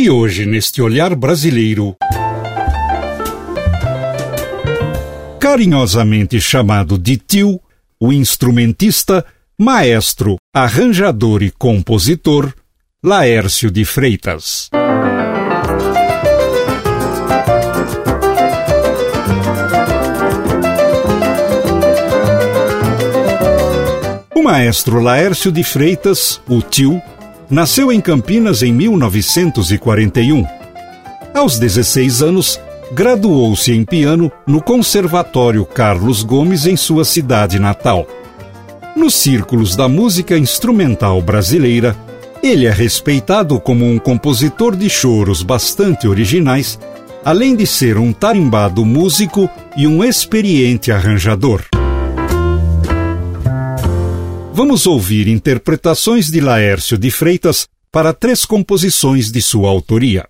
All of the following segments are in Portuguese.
E hoje, neste olhar brasileiro, carinhosamente chamado de tio, o instrumentista, maestro, arranjador e compositor, Laércio de Freitas. O maestro Laércio de Freitas, o tio, nasceu em Campinas em 1941. Aos 16 anos, graduou-se em piano no Conservatório Carlos Gomes em sua cidade natal. Nos círculos da música instrumental brasileira, ele é respeitado como um compositor de choros bastante originais, além de ser um tarimbado músico e um experiente arranjador. Vamos ouvir interpretações de Laércio de Freitas para três composições de sua autoria.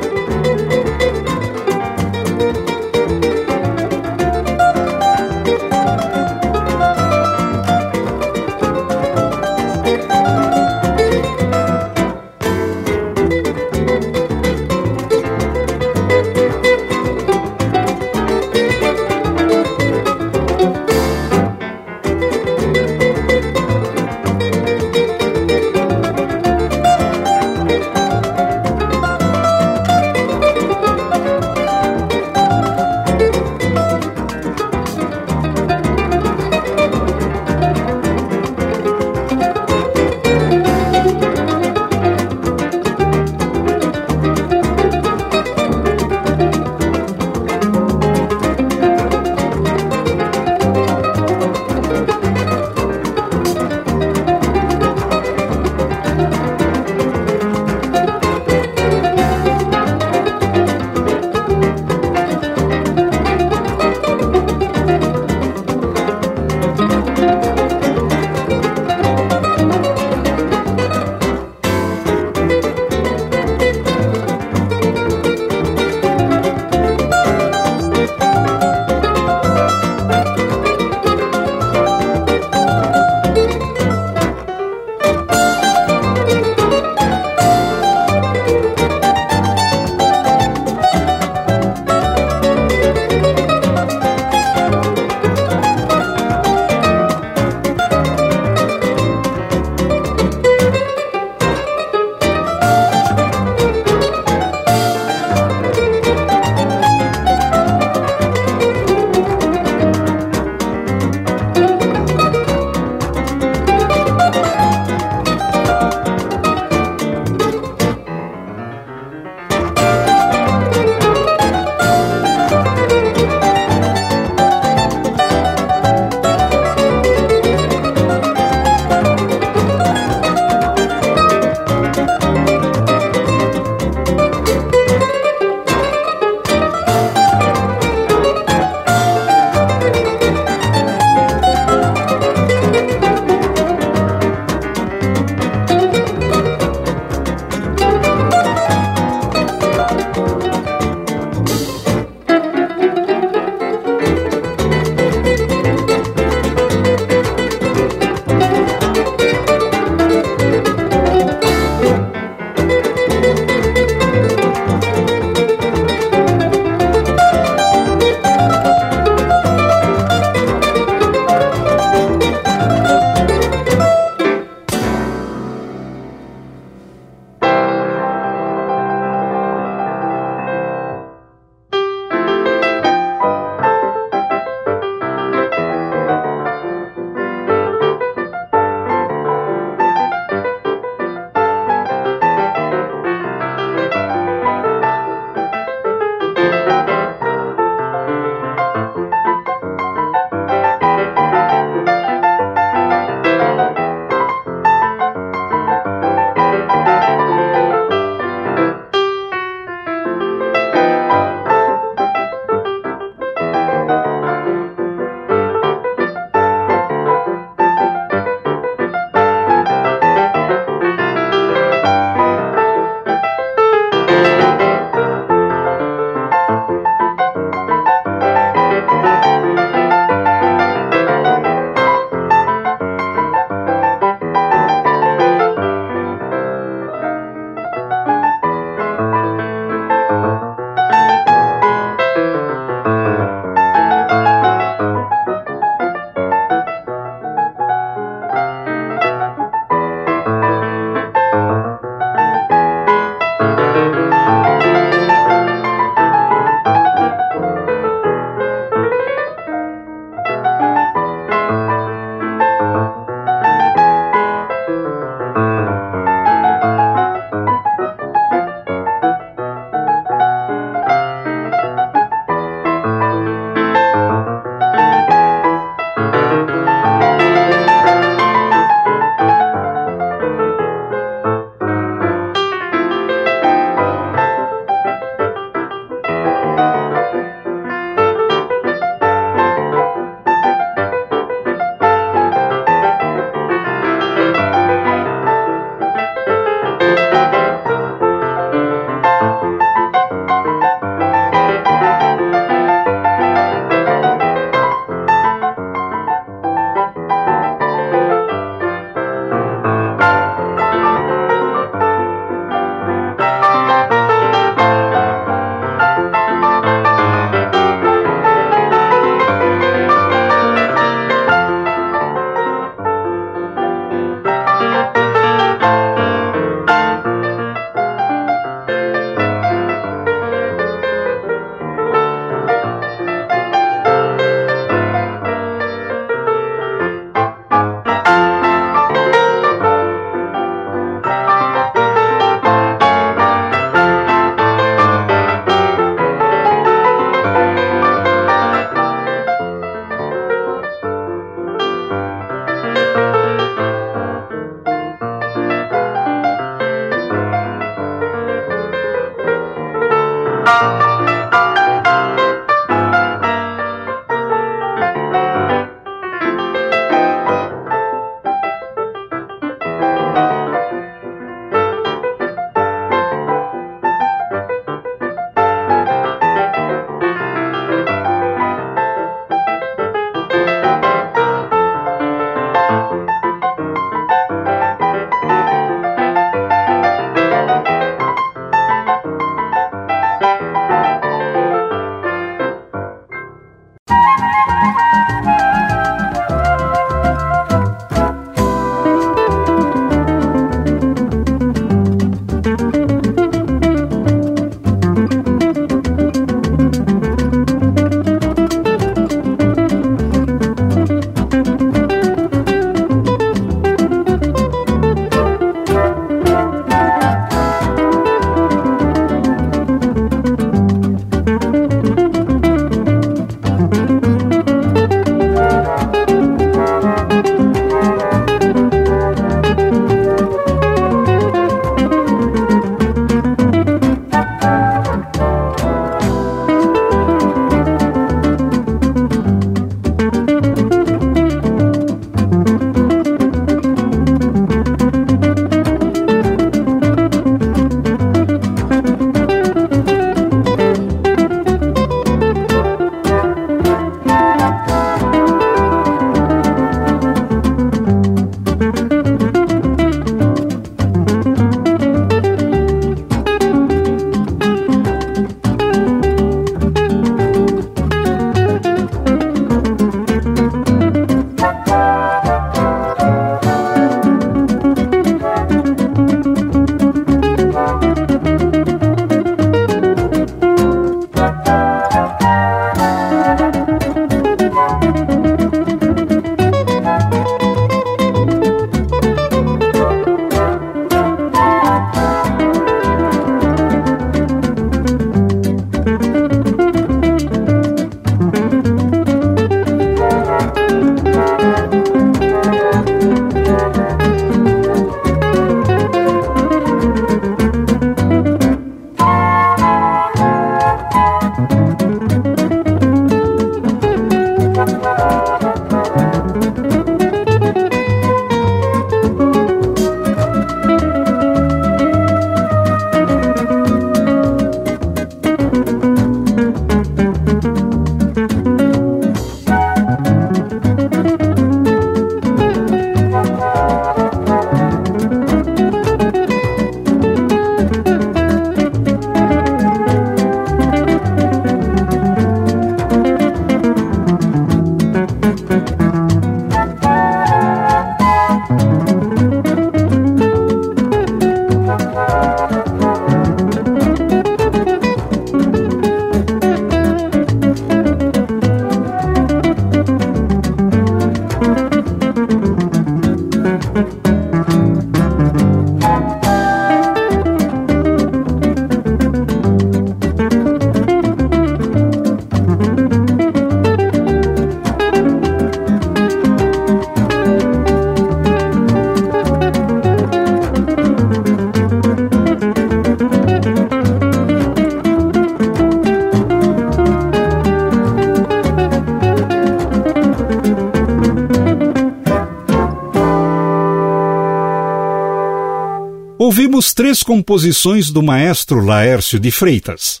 Três composições do maestro Laércio de Freitas.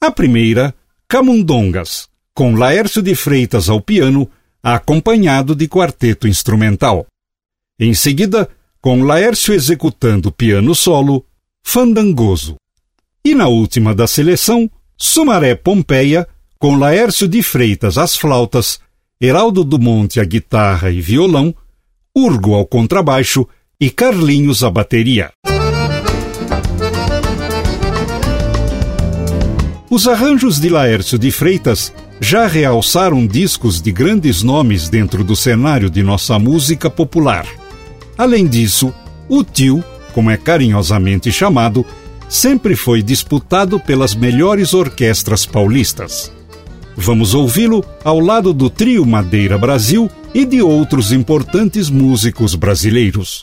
A primeira, Camundongas, com Laércio de Freitas ao piano, acompanhado de quarteto instrumental. Em seguida, com Laércio executando piano solo, Fandangoso. E na última da seleção, Sumaré Pompeia, com Laércio de Freitas às flautas, Heraldo do Monte à guitarra e violão, Urgo ao contrabaixo e Carlinhos à bateria. Os arranjos de Laércio de Freitas já realçaram discos de grandes nomes dentro do cenário de nossa música popular. Além disso, o tio, como é carinhosamente chamado, sempre foi disputado pelas melhores orquestras paulistas. Vamos ouvi-lo ao lado do Trio Madeira Brasil e de outros importantes músicos brasileiros.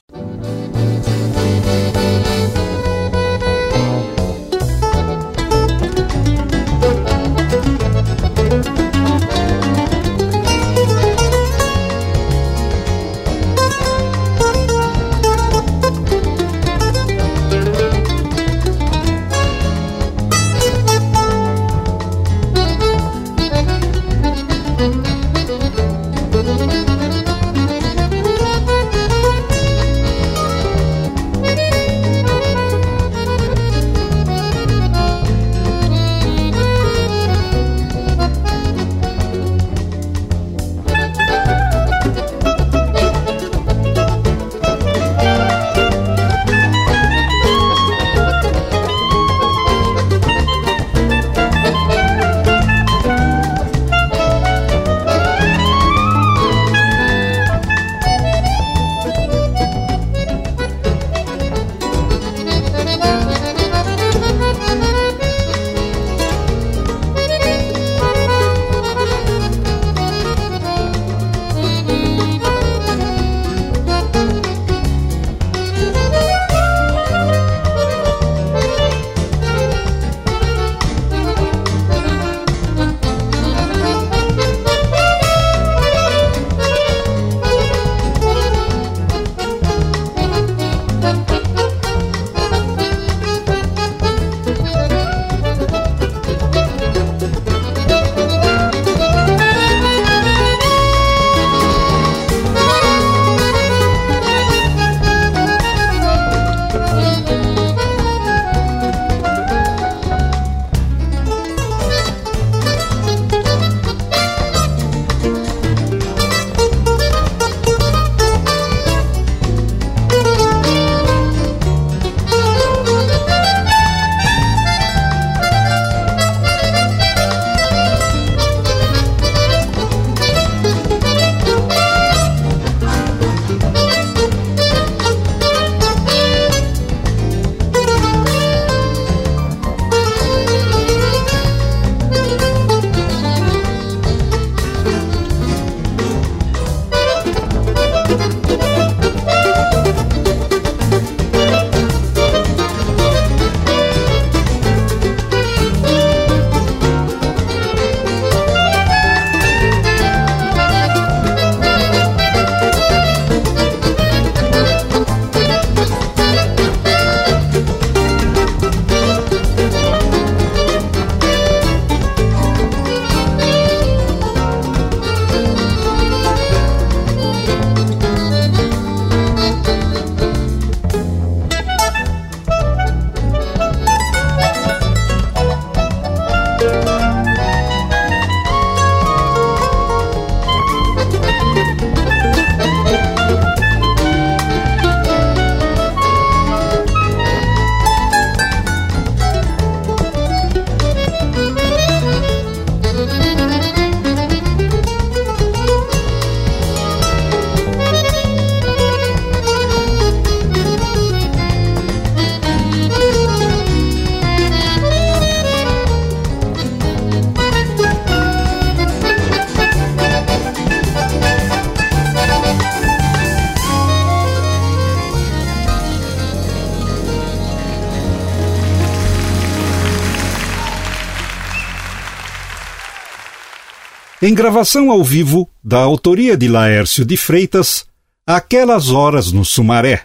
Em gravação ao vivo, da autoria de Laércio de Freitas, Aquelas Horas no Sumaré.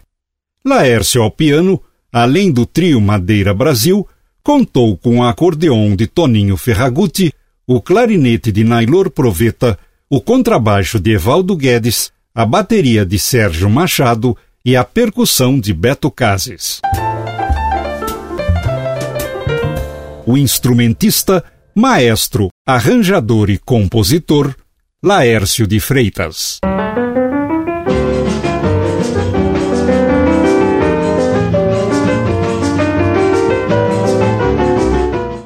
Laércio ao piano, além do trio Madeira Brasil, contou com o acordeon de Toninho Ferragutti, o clarinete de Nailor Proveta, o contrabaixo de Evaldo Guedes, a bateria de Sérgio Machado e a percussão de Beto Cases. O instrumentista, maestro, arranjador e compositor, Laércio de Freitas.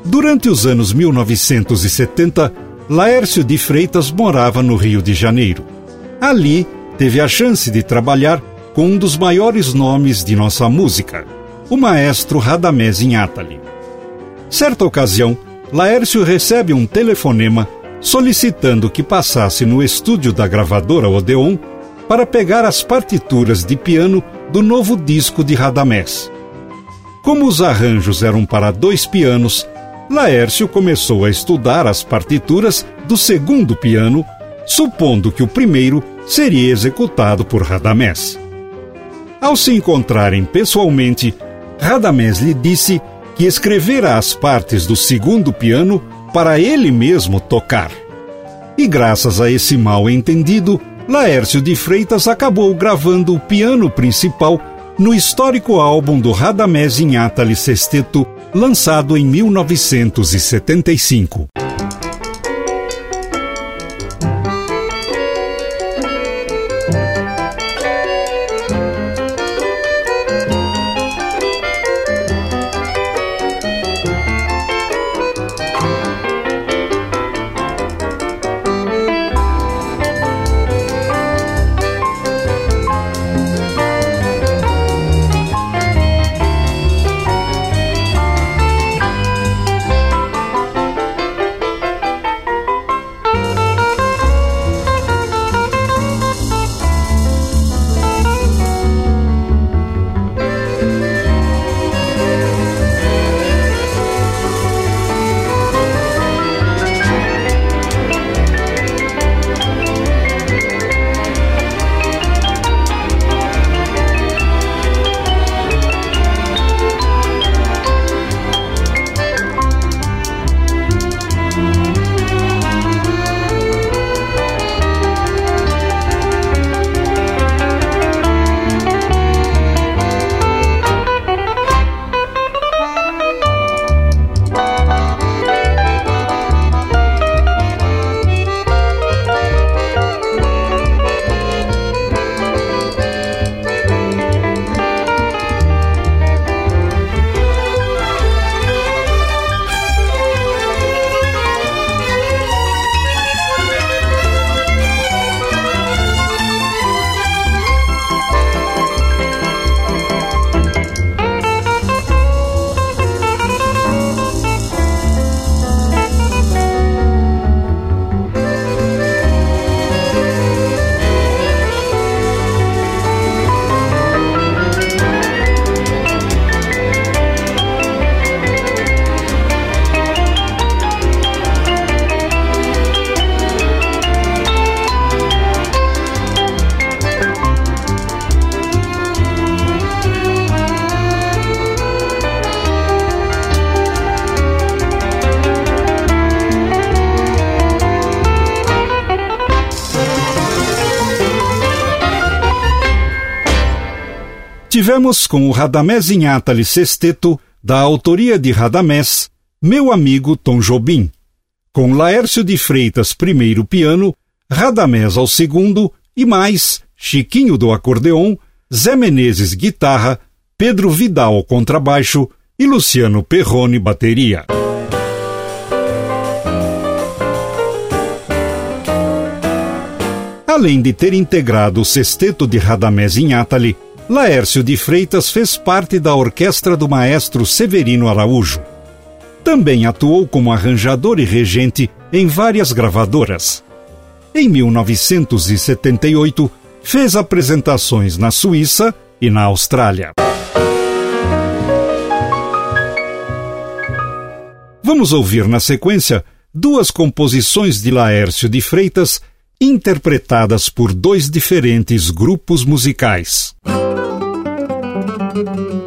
Durante os anos 1970, Laércio de Freitas morava no Rio de Janeiro. Ali, teve a chance de trabalhar com um dos maiores nomes de nossa música, o maestro Radamés Inátali. Certa ocasião, Laércio recebe um telefonema solicitando que passasse no estúdio da gravadora Odeon para pegar as partituras de piano do novo disco de Radamés. Como os arranjos eram para dois pianos, Laércio começou a estudar as partituras do segundo piano, supondo que o primeiro seria executado por Radamés. Ao se encontrarem pessoalmente, Radamés lhe disse que escrevera as partes do segundo piano para ele mesmo tocar. E graças a esse mal entendido, Laércio de Freitas acabou gravando o piano principal no histórico álbum do Radamés Inátali Sesteto lançado em 1975. Tivemos com o Radamés Inátali Sesteto, da autoria de Radamés, Meu Amigo Tom Jobim, com Laércio de Freitas primeiro piano, Radamés ao segundo e mais Chiquinho do acordeon, Zé Menezes guitarra, Pedro Vidal contrabaixo e Luciano Perrone bateria. Além de ter integrado o sexteto de Radamés Inátali, Laércio de Freitas fez parte da orquestra do maestro Severino Araújo. Também atuou como arranjador e regente em várias gravadoras. Em 1978, fez apresentações na Suíça e na Austrália. Vamos ouvir na sequência duas composições de Laércio de Freitas interpretadas por dois diferentes grupos musicais. Thank you.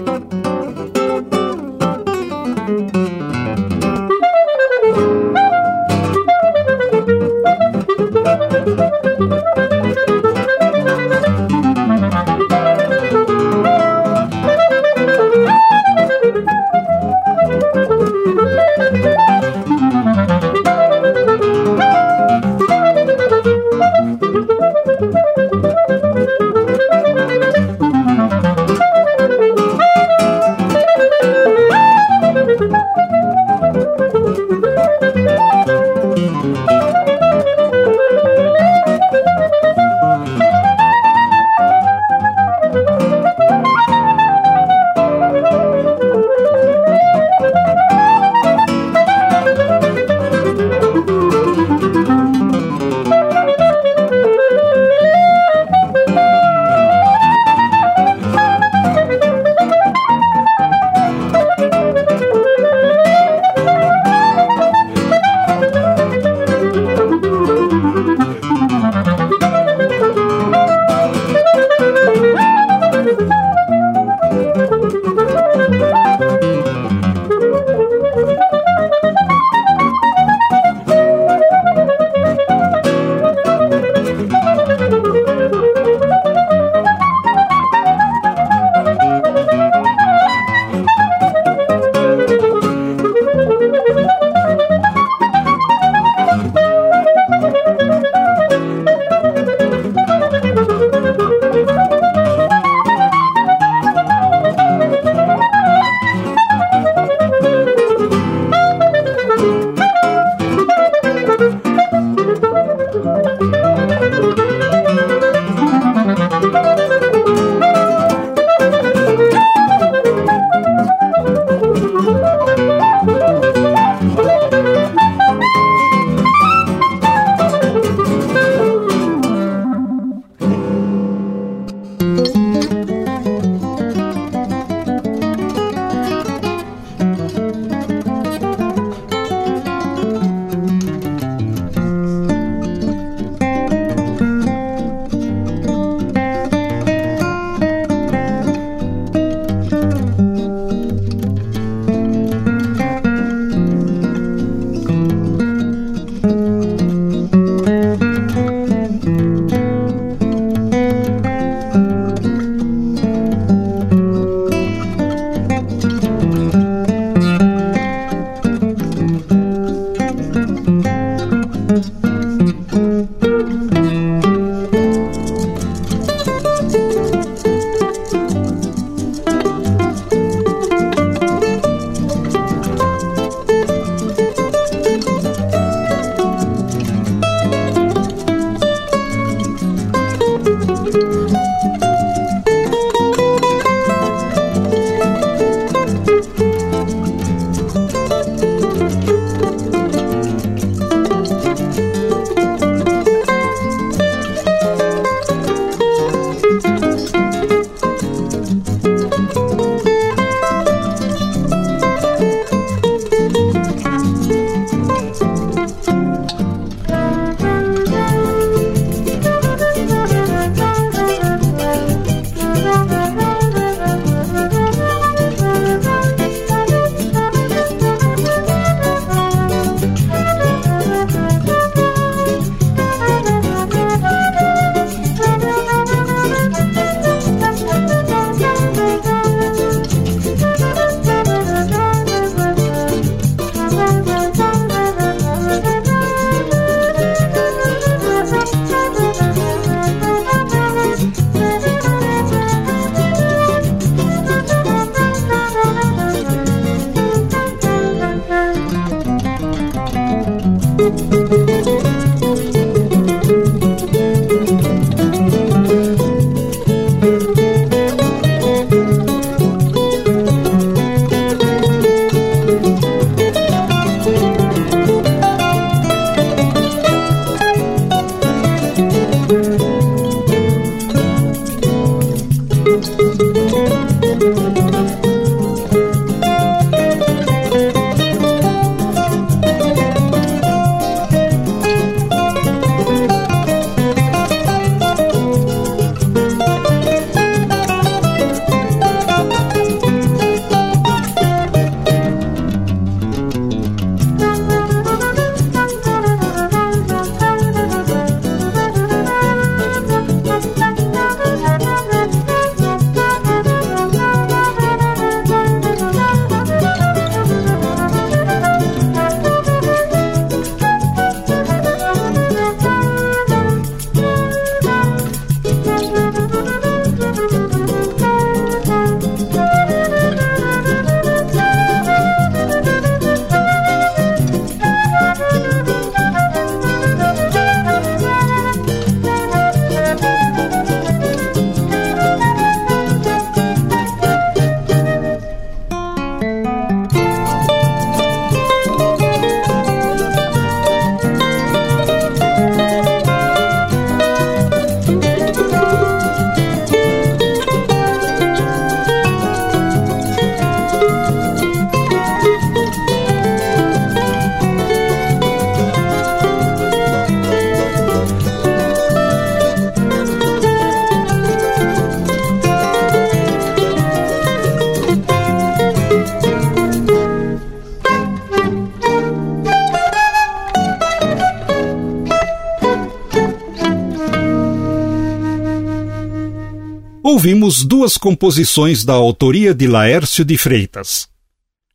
Duas composições da autoria de Laércio de Freitas.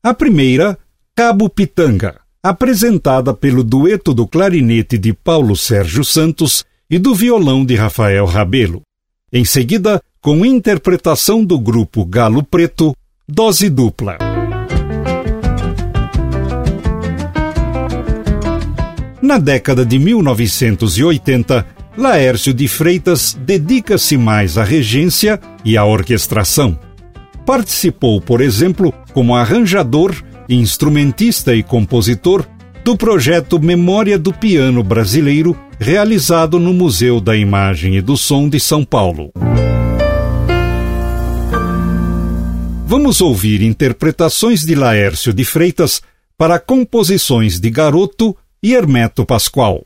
A primeira, Cabo Pitanga, apresentada pelo dueto do clarinete de Paulo Sérgio Santos e do violão de Rafael Rabelo. Em seguida, com interpretação do grupo Galo Preto, Dose Dupla. Na década de 1980, Laércio de Freitas dedica-se mais à regência e à orquestração. Participou, por exemplo, como arranjador, instrumentista e compositor do projeto Memória do Piano Brasileiro, realizado no Museu da Imagem e do Som de São Paulo. Vamos ouvir interpretações de Laércio de Freitas para composições de Garoto e Hermeto Pascoal.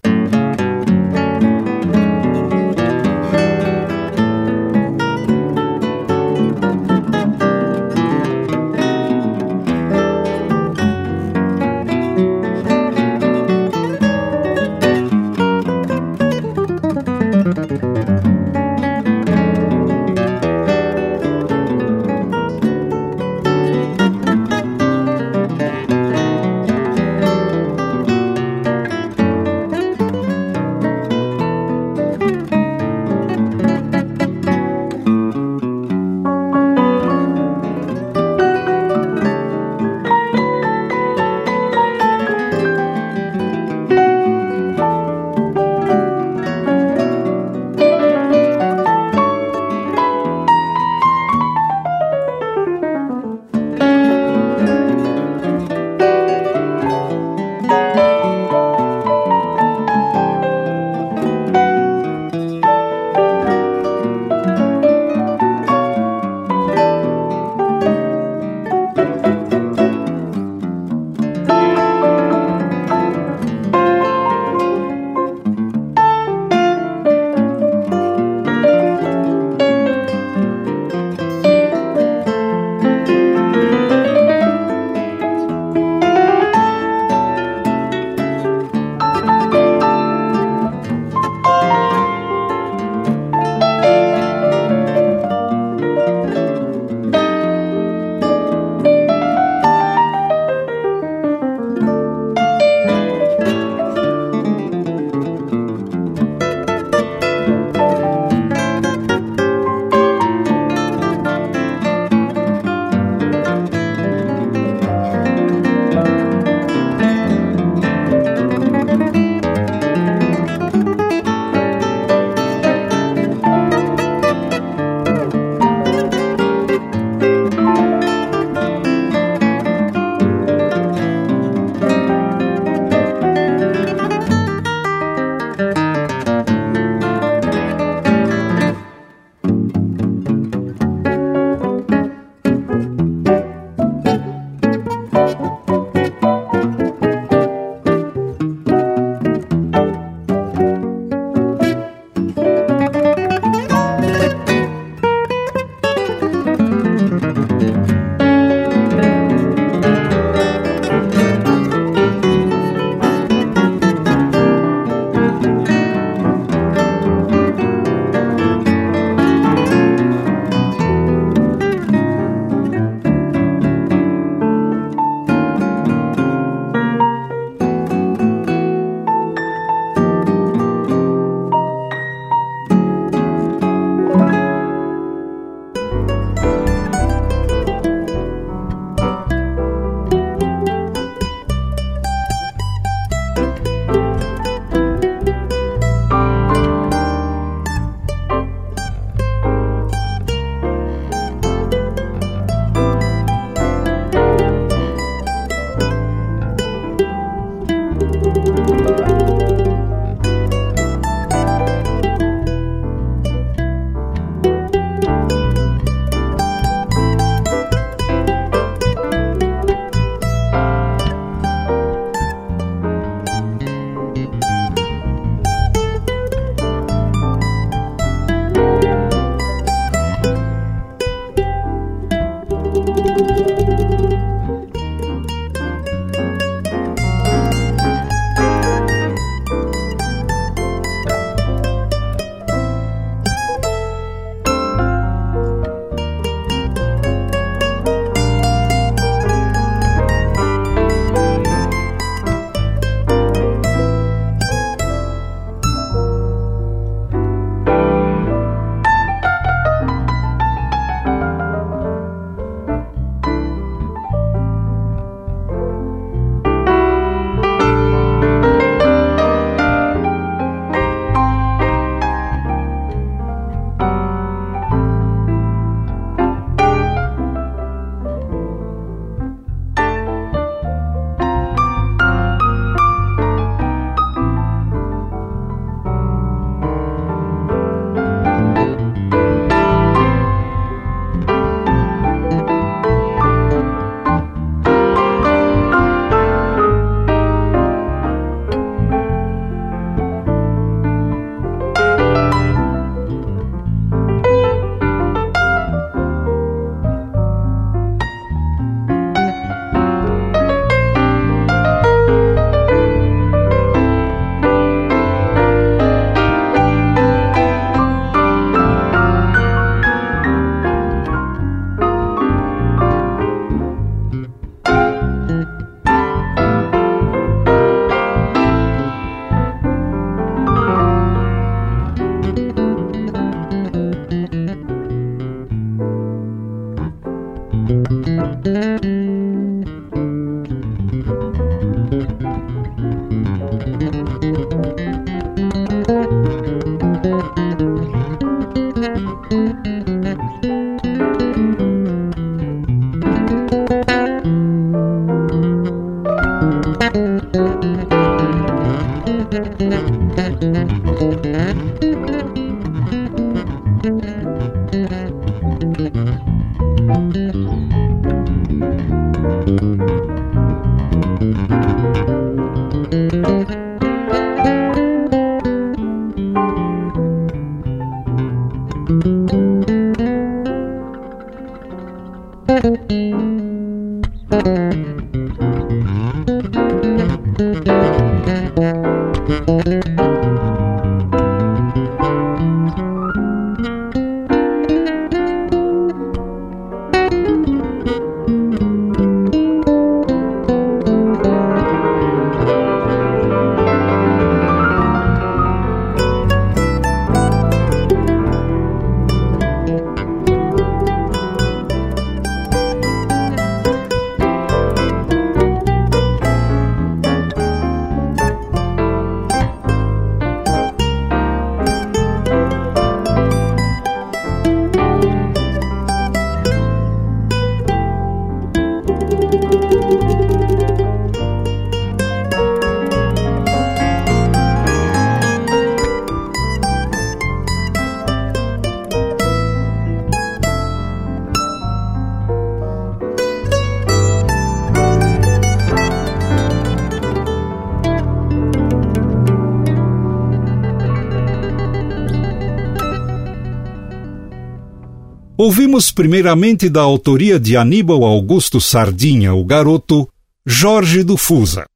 Ouvimos primeiramente da autoria de Aníbal Augusto Sardinha, o garoto, Jorge do Fusa.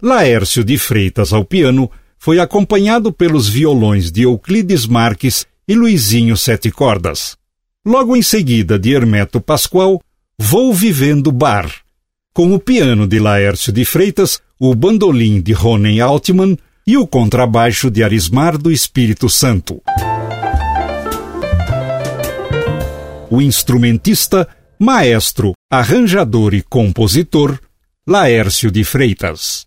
Laércio de Freitas ao piano foi acompanhado pelos violões de Euclides Marques e Luizinho Sete Cordas. Logo em seguida de Hermeto Pascoal, Vou Vivendo Bar, com o piano de Laércio de Freitas, o bandolim de Ronen Altman e o contrabaixo de Arismar do Espírito Santo o instrumentista, maestro, arranjador e compositor Laércio de Freitas.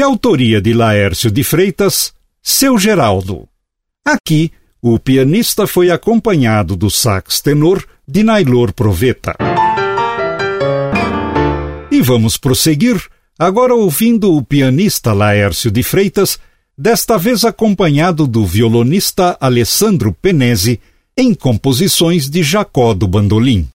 De autoria de Laércio de Freitas, Seu Geraldo. Aqui, o pianista foi acompanhado do sax tenor de Nailor Proveta. E vamos prosseguir, agora ouvindo o pianista Laércio de Freitas, desta vez acompanhado do violonista Alessandro Penese, em composições de Jacó do Bandolim.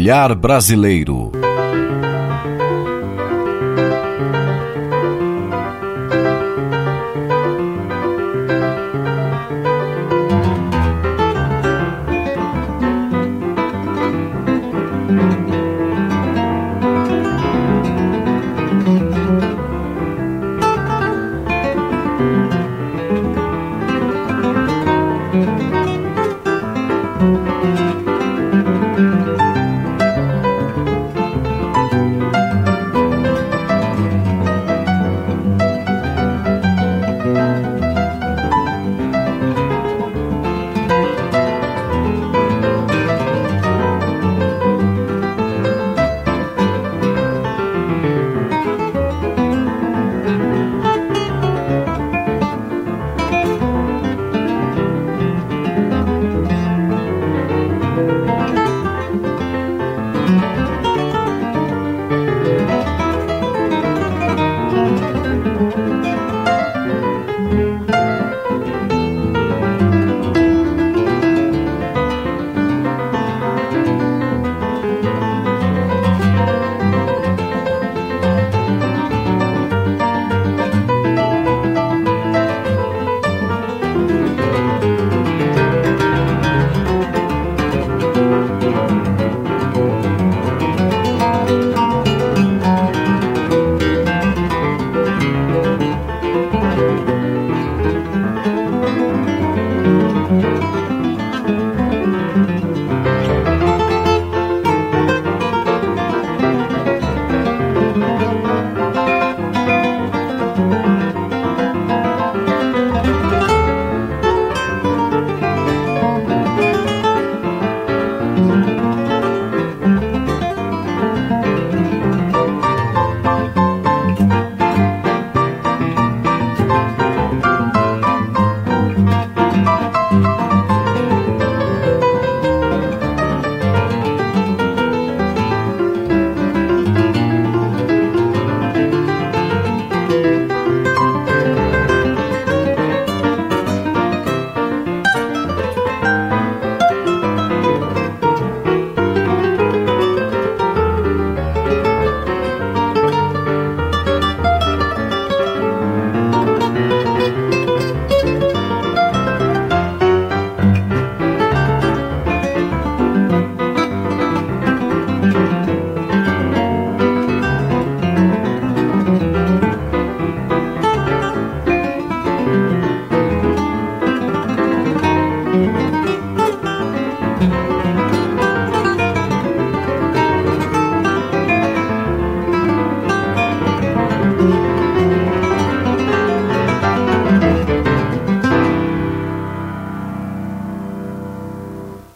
Olhar Brasileiro.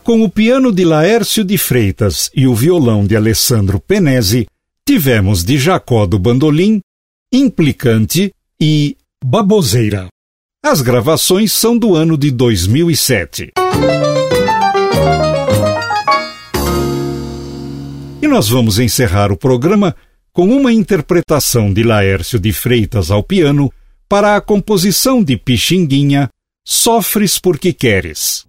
Com o piano de Laércio de Freitas e o violão de Alessandro Penese, tivemos de Jacó do Bandolim, Implicante e Baboseira. As gravações são do ano de 2007. E nós vamos encerrar o programa com uma interpretação de Laércio de Freitas ao piano para a composição de Pixinguinha Sofres porque Queres.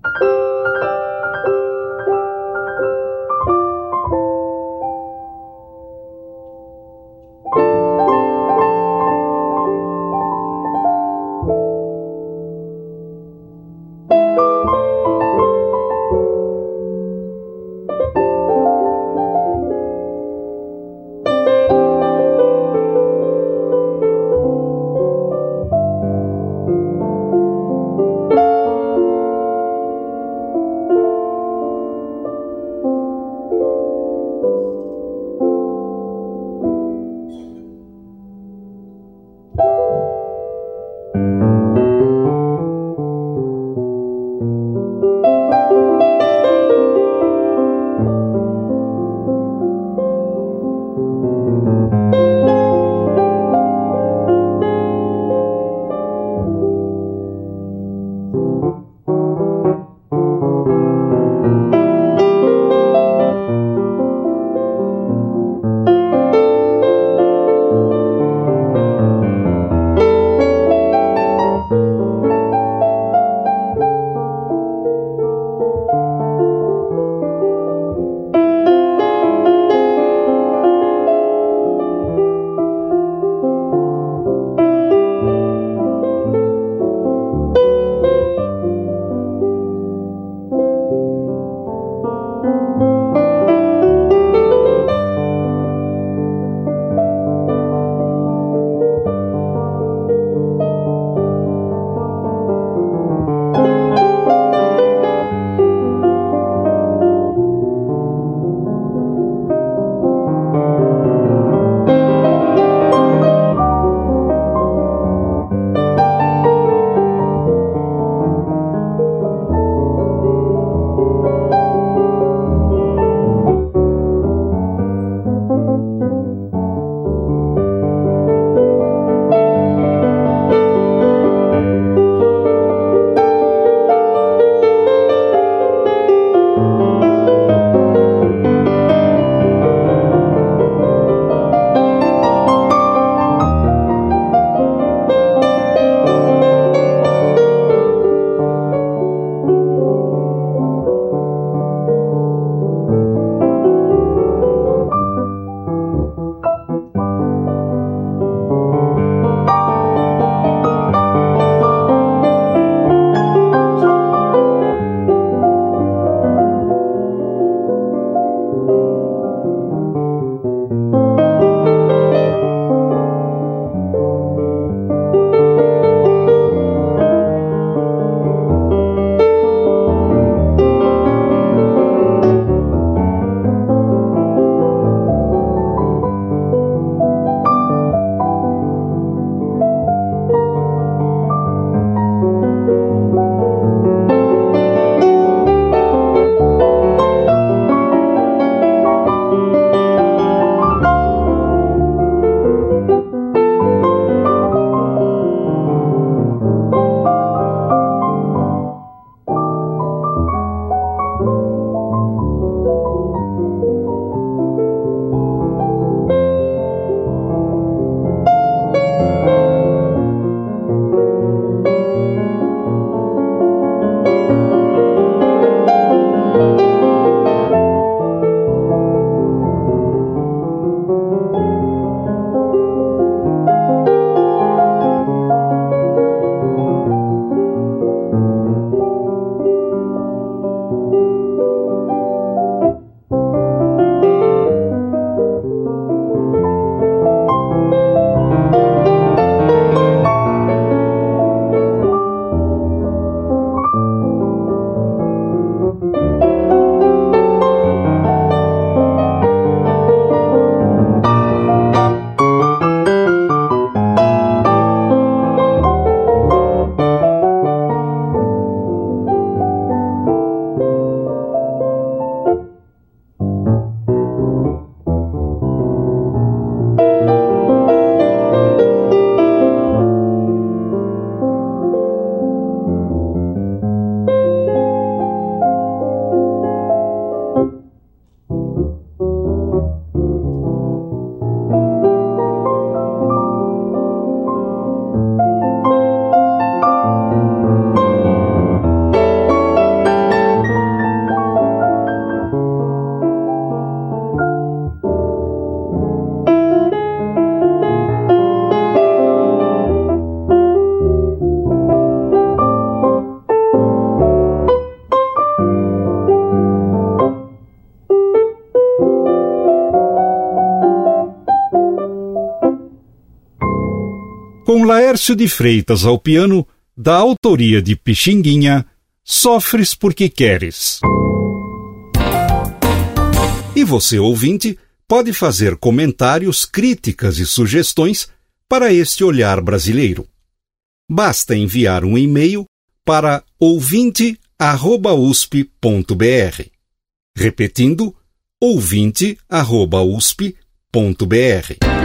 Com Laércio de Freitas ao piano, da autoria de Pixinguinha, Sofres Porque Queres. E você, ouvinte, pode fazer comentários, críticas e sugestões para este olhar brasileiro. Basta enviar um e-mail para ouvinte@usp.br. Repetindo, ouvinte@usp.br.